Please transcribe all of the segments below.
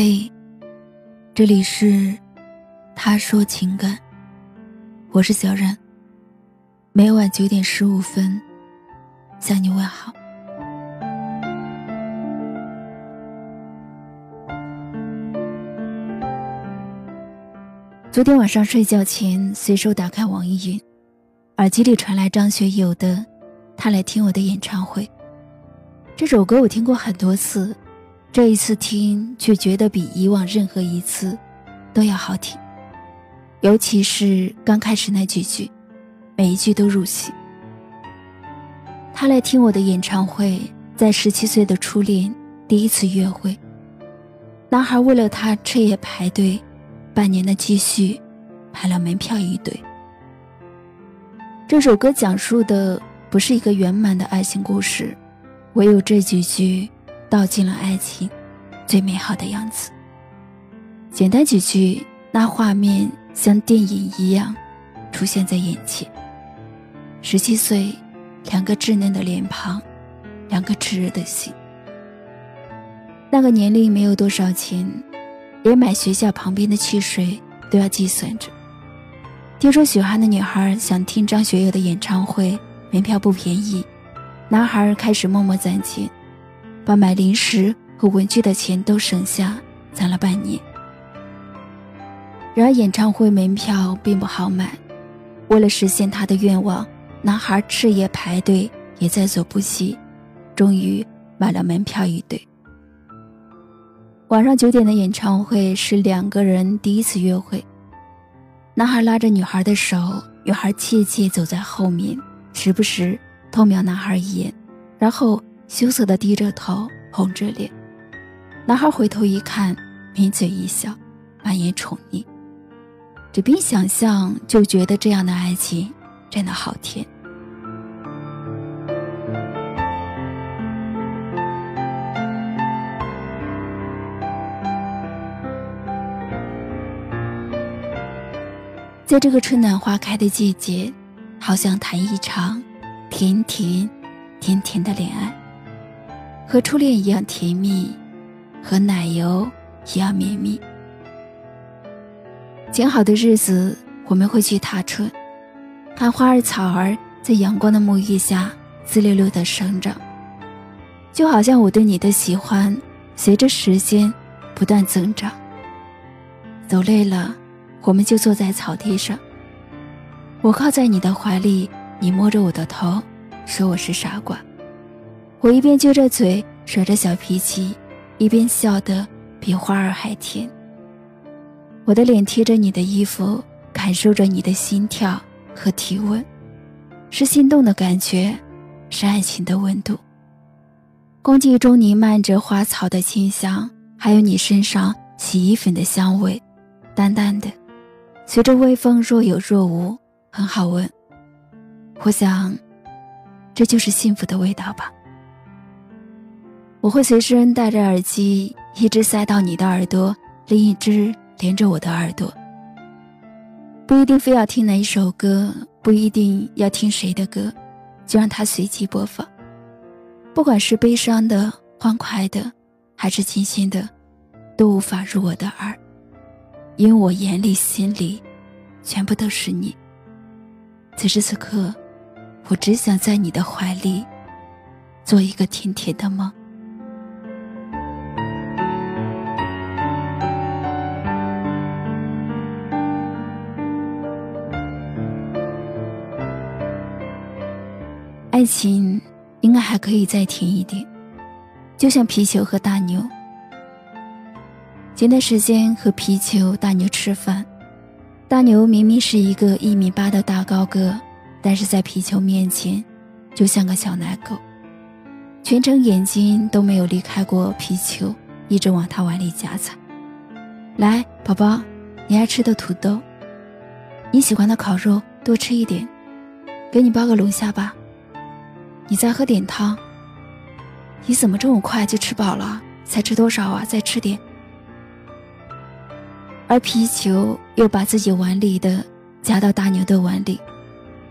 嘿，这里是他说情感，我是小冉。每晚九点十五分向你问好。昨天晚上睡觉前，随手打开网易云，耳机里传来张学友的《他来听我的演唱会》。这首歌我听过很多次。这一次听，却觉得比以往任何一次都要好听。尤其是刚开始那几句，每一句都入戏。他来听我的演唱会，在十七岁的初恋第一次约会。男孩为了他彻夜排队，半年的积蓄，买了门票一堆。这首歌讲述的不是一个圆满的爱情故事，唯有这几句。道尽了爱情最美好的样子。简单几句，那画面像电影一样出现在眼前。十七岁，两个稚嫩的脸庞，两个炽热的心。那个年龄没有多少钱，连买学校旁边的汽水都要计算着。听说喜欢的女孩想听张学友的演唱会，门票不便宜，男孩开始默默攒钱。把买零食和文具的钱都省下，攒了半年。然而演唱会门票并不好买，为了实现他的愿望，男孩彻夜排队，也在所不惜，终于买了门票一对。晚上九点的演唱会是两个人第一次约会，男孩拉着女孩的手，女孩怯怯走在后面，时不时偷瞄男孩一眼，然后。羞涩的低着头，红着脸。男孩回头一看，抿嘴一笑，满眼宠溺。只凭想象就觉得这样的爱情真的好甜。在这个春暖花开的季节，好想谈一场甜甜甜甜的恋爱。和初恋一样甜蜜，和奶油一样绵密。晴好的日子，我们会去踏春，看花儿草儿在阳光的沐浴下滋溜溜的生长，就好像我对你的喜欢，随着时间不断增长。走累了，我们就坐在草地上，我靠在你的怀里，你摸着我的头，说我是傻瓜。我一边撅着嘴耍着小脾气，一边笑得比花儿还甜。我的脸贴着你的衣服，感受着你的心跳和体温，是心动的感觉，是爱情的温度。空气中弥漫着花草的清香，还有你身上洗衣粉的香味，淡淡的，随着微风若有若无，很好闻。我想，这就是幸福的味道吧。我会随身带着耳机，一只塞到你的耳朵，另一只连着我的耳朵。不一定非要听哪一首歌，不一定要听谁的歌，就让它随机播放。不管是悲伤的、欢快的，还是清新的，都无法入我的耳，因为我眼里、心里，全部都是你。此时此刻，我只想在你的怀里，做一个甜甜的梦。爱情应该还可以再甜一点，就像皮球和大牛。前段时间和皮球、大牛吃饭，大牛明明是一个一米八的大高个，但是在皮球面前，就像个小奶狗，全程眼睛都没有离开过皮球，一直往他碗里夹菜。来，宝宝，你爱吃的土豆，你喜欢的烤肉，多吃一点，给你包个龙虾吧。你再喝点汤。你怎么这么快就吃饱了？才吃多少啊？再吃点。而皮球又把自己碗里的夹到大牛的碗里，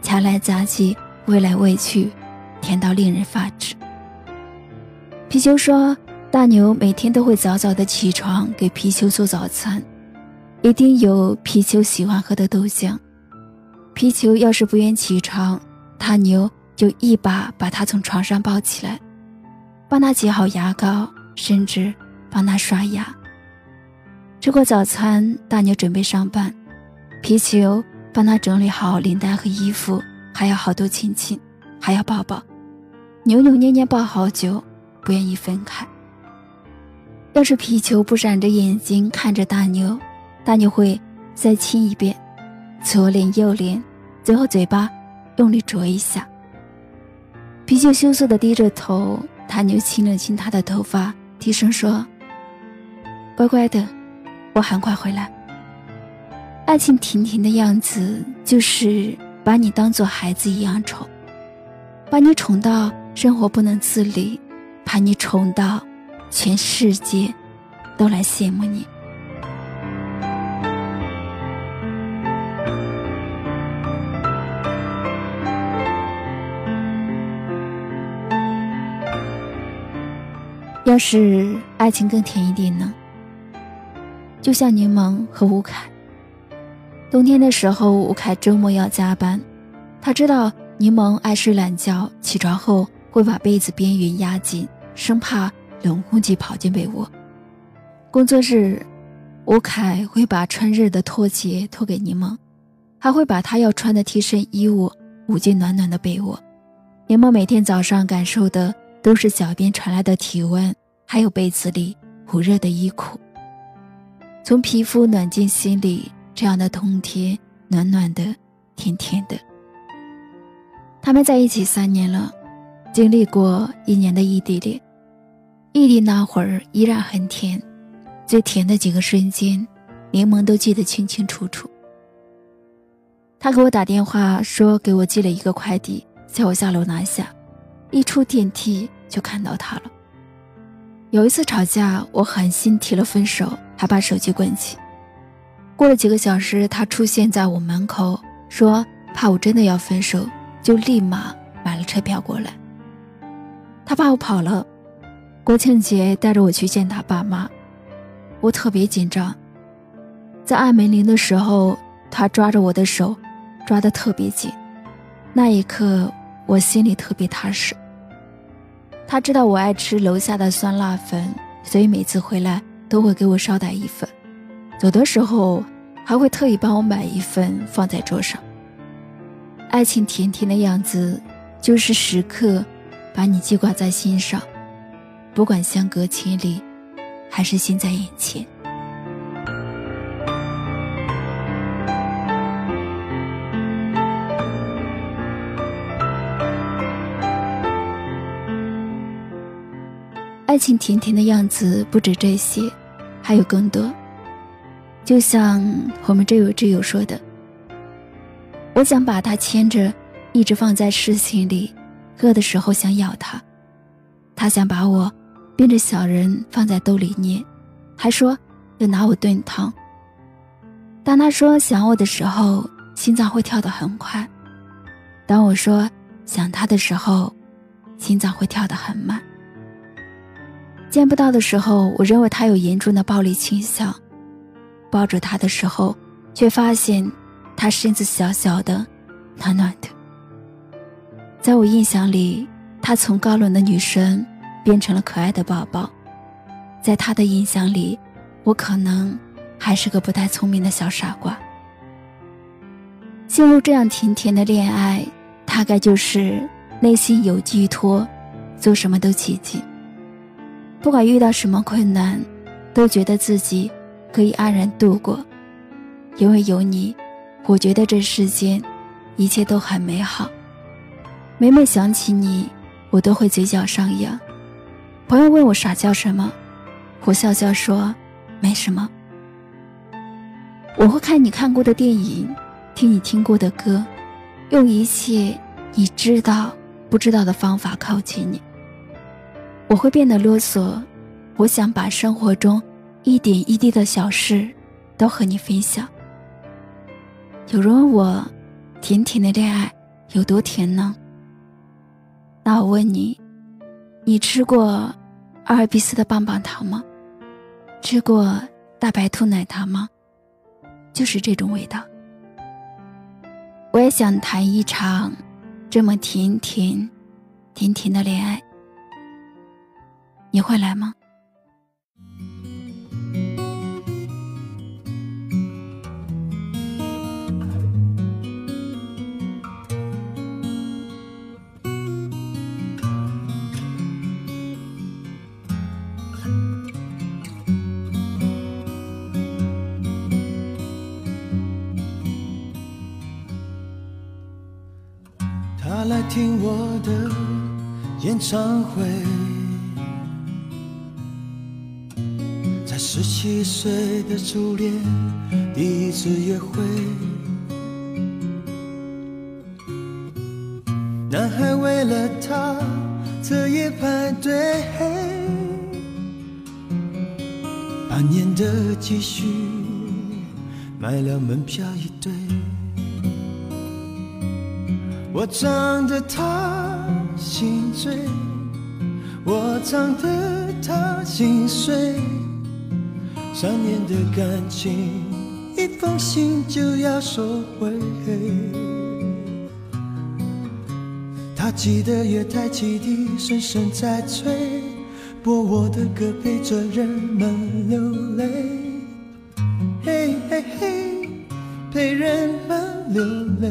夹来夹去，喂来喂去，甜到令人发指。皮球说：“大牛每天都会早早的起床给皮球做早餐，一定有皮球喜欢喝的豆浆。皮球要是不愿起床，大牛就一把把他从床上抱起来，帮他挤好牙膏，甚至帮他刷牙。吃过早餐，大牛准备上班，皮球帮他整理好领带和衣服，还要好多亲亲，还要抱抱，扭扭捏捏抱好久，不愿意分开。要是皮球不闪着眼睛看着大牛，大牛会再亲一遍，左脸右脸，最后嘴巴用力啄一下。皮球羞涩的低着头，他牛亲了亲他的头发，低声说：“乖乖的，我很快回来。”爱情甜甜的样子，就是把你当做孩子一样宠，把你宠到生活不能自理，把你宠到。全世界都来羡慕你。要是爱情更甜一点呢？就像柠檬和吴凯。冬天的时候，吴凯周末要加班，他知道柠檬爱睡懒觉，起床后会把被子边缘压紧，生怕。冷空气跑进被窝。工作日，吴凯会把春日的拖鞋拖给柠檬，还会把他要穿的贴身衣物捂进暖暖的被窝。柠檬每天早上感受的都是脚边传来的体温，还有被子里捂热的衣裤。从皮肤暖进心里，这样的冬天暖暖的，甜甜的。他们在一起三年了，经历过一年的异地恋。异地那会儿依然很甜，最甜的几个瞬间，柠檬都记得清清楚楚。他给我打电话说给我寄了一个快递，叫我下楼拿下。一出电梯就看到他了。有一次吵架，我狠心提了分手，还把手机关机。过了几个小时，他出现在我门口，说怕我真的要分手，就立马买了车票过来。他怕我跑了。国庆节带着我去见他爸妈，我特别紧张。在按门铃的时候，他抓着我的手，抓得特别紧。那一刻，我心里特别踏实。他知道我爱吃楼下的酸辣粉，所以每次回来都会给我捎带一份。走的时候，还会特意帮我买一份放在桌上。爱情甜甜的样子，就是时刻把你记挂在心上。不管相隔千里，还是近在眼前。爱情甜甜的样子不止这些，还有更多。就像我们这位挚友说的：“我想把他牵着，一直放在视线里，饿的时候想咬他。他想把我。”变着小人放在兜里捏，还说要拿我炖汤。当他说想我的时候，心脏会跳得很快；当我说想他的时候，心脏会跳得很慢。见不到的时候，我认为他有严重的暴力倾向；抱着他的时候，却发现他身子小小的，暖暖的。在我印象里，他从高冷的女生。变成了可爱的宝宝，在他的印象里，我可能还是个不太聪明的小傻瓜。陷入这样甜甜的恋爱，大概就是内心有寄托，做什么都起劲。不管遇到什么困难，都觉得自己可以安然度过，因为有你，我觉得这世间一切都很美好。每每想起你，我都会嘴角上扬。朋友问我傻笑什么，我笑笑说：“没什么。”我会看你看过的电影，听你听过的歌，用一切你知道不知道的方法靠近你。我会变得啰嗦，我想把生活中一点一滴的小事都和你分享。有人问我，甜甜的恋爱有多甜呢？那我问你。你吃过阿尔卑斯的棒棒糖吗？吃过大白兔奶糖吗？就是这种味道。我也想谈一场这么甜甜、甜甜的恋爱，你会来吗？他来听我的演唱会，七岁的初恋第一次约会，男孩为了她彻夜排队，半年的积蓄买了门票一对。我唱得她心醉，我唱得她心碎。三年的感情，一封信就要收回。他记得月台汽笛声声在催，播我的歌陪着人们流泪。嘿嘿嘿，陪人们流泪。